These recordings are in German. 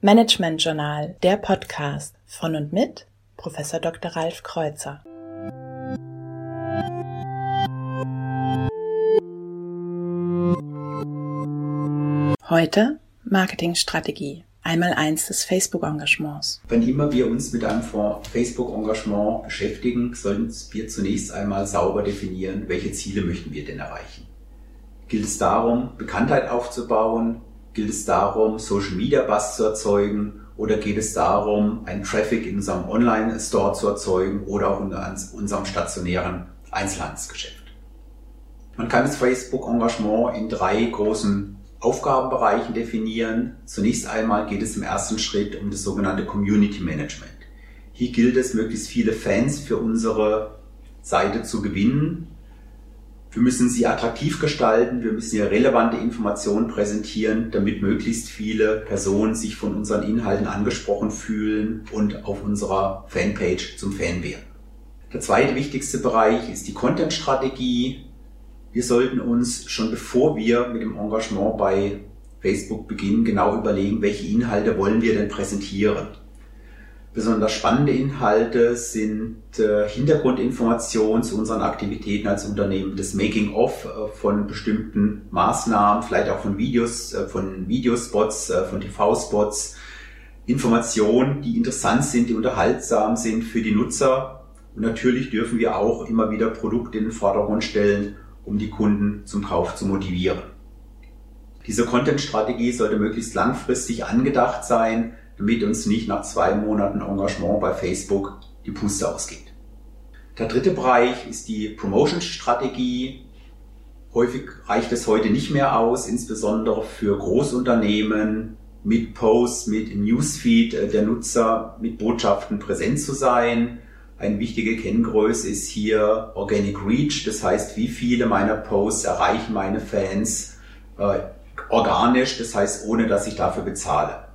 Management Journal, der Podcast von und mit Professor Dr. Ralf Kreuzer. Heute Marketingstrategie. Einmal eins des Facebook-Engagements. Wenn immer wir uns mit einem Facebook-Engagement beschäftigen, sollten wir zunächst einmal sauber definieren, welche Ziele möchten wir denn erreichen. Gilt es darum, Bekanntheit aufzubauen? Gilt es darum, Social Media Buzz zu erzeugen? Oder geht es darum, einen Traffic in unserem Online-Store zu erzeugen oder auch in unserem stationären Einzelhandelsgeschäft? Man kann das Facebook-Engagement in drei großen Aufgabenbereichen definieren. Zunächst einmal geht es im ersten Schritt um das sogenannte Community Management. Hier gilt es, möglichst viele Fans für unsere Seite zu gewinnen. Wir müssen sie attraktiv gestalten, wir müssen hier relevante Informationen präsentieren, damit möglichst viele Personen sich von unseren Inhalten angesprochen fühlen und auf unserer Fanpage zum Fan werden. Der zweite wichtigste Bereich ist die Content-Strategie wir sollten uns schon bevor wir mit dem Engagement bei Facebook beginnen, genau überlegen, welche Inhalte wollen wir denn präsentieren. Besonders spannende Inhalte sind äh, Hintergrundinformationen zu unseren Aktivitäten als Unternehmen, das Making-of äh, von bestimmten Maßnahmen, vielleicht auch von Videos, äh, von Videospots, äh, von TV-Spots, Informationen, die interessant sind, die unterhaltsam sind für die Nutzer. Und natürlich dürfen wir auch immer wieder Produkte in den Vordergrund stellen um die Kunden zum Kauf zu motivieren. Diese Content-Strategie sollte möglichst langfristig angedacht sein, damit uns nicht nach zwei Monaten Engagement bei Facebook die Puste ausgeht. Der dritte Bereich ist die Promotion-Strategie. Häufig reicht es heute nicht mehr aus, insbesondere für Großunternehmen mit Posts, mit Newsfeed der Nutzer, mit Botschaften präsent zu sein. Eine wichtige Kenngröße ist hier Organic Reach, das heißt, wie viele meiner Posts erreichen meine Fans äh, organisch, das heißt, ohne dass ich dafür bezahle.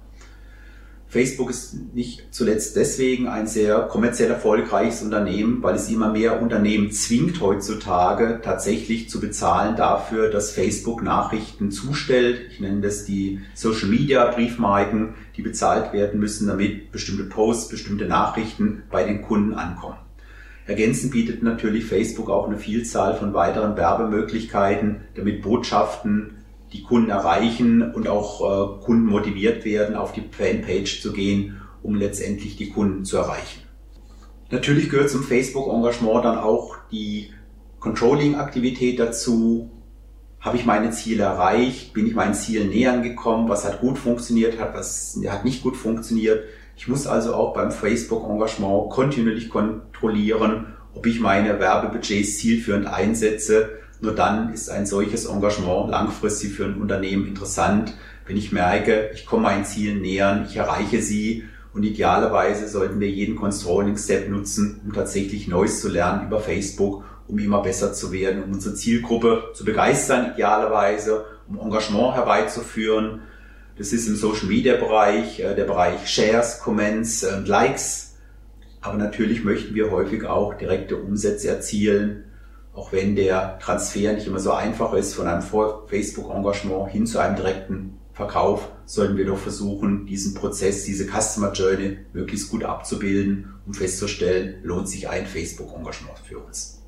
Facebook ist nicht zuletzt deswegen ein sehr kommerziell erfolgreiches Unternehmen, weil es immer mehr Unternehmen zwingt heutzutage tatsächlich zu bezahlen dafür, dass Facebook Nachrichten zustellt. Ich nenne das die Social Media Briefmarken, die bezahlt werden müssen, damit bestimmte Posts, bestimmte Nachrichten bei den Kunden ankommen. Ergänzend bietet natürlich Facebook auch eine Vielzahl von weiteren Werbemöglichkeiten, damit Botschaften die Kunden erreichen und auch äh, Kunden motiviert werden, auf die Fanpage zu gehen, um letztendlich die Kunden zu erreichen. Natürlich gehört zum Facebook-Engagement dann auch die Controlling-Aktivität dazu. Habe ich meine Ziele erreicht? Bin ich meinen Zielen näher gekommen? Was hat gut funktioniert? Hat was hat nicht gut funktioniert? Ich muss also auch beim Facebook-Engagement kontinuierlich kontrollieren, ob ich meine Werbebudgets zielführend einsetze nur dann ist ein solches Engagement langfristig für ein Unternehmen interessant, wenn ich merke, ich komme meinen Zielen näher, ich erreiche sie und idealerweise sollten wir jeden Controlling-Step nutzen, um tatsächlich Neues zu lernen über Facebook, um immer besser zu werden, um unsere Zielgruppe zu begeistern, idealerweise, um Engagement herbeizuführen. Das ist im Social-Media-Bereich, äh, der Bereich Shares, Comments und Likes. Aber natürlich möchten wir häufig auch direkte Umsätze erzielen auch wenn der Transfer nicht immer so einfach ist von einem Facebook-Engagement hin zu einem direkten Verkauf, sollten wir doch versuchen, diesen Prozess, diese Customer Journey möglichst gut abzubilden, um festzustellen, lohnt sich ein Facebook-Engagement für uns.